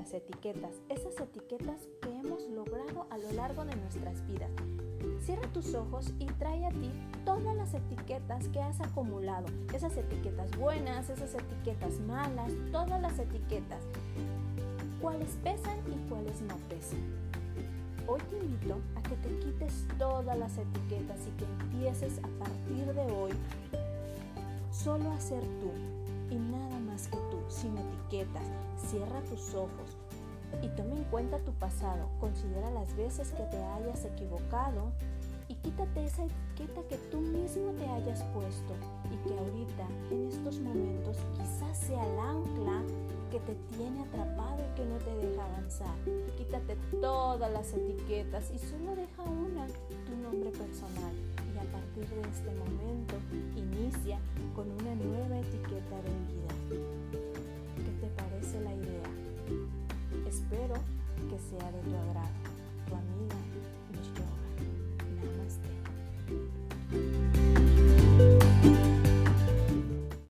las etiquetas, esas etiquetas que hemos logrado a lo largo de nuestras vidas. Cierra tus ojos y trae a ti todas las etiquetas que has acumulado, esas etiquetas buenas, esas etiquetas malas, todas las etiquetas, cuáles pesan y cuáles no pesan. Hoy te invito a que te quites todas las etiquetas y que empieces a partir de hoy solo a ser tú y nada más que tú, sin etiquetas. Cierra tus ojos y toma en cuenta tu pasado. Considera las veces que te hayas equivocado y quítate esa etiqueta que tú mismo te hayas puesto y que ahorita, en estos momentos, quizás sea el ancla que te tiene atrapado y que no te deja avanzar. Quítate todas las etiquetas y solo deja una, tu nombre personal. Y a partir de este momento, inicia Espero que sea de tu agrado. Tu amiga.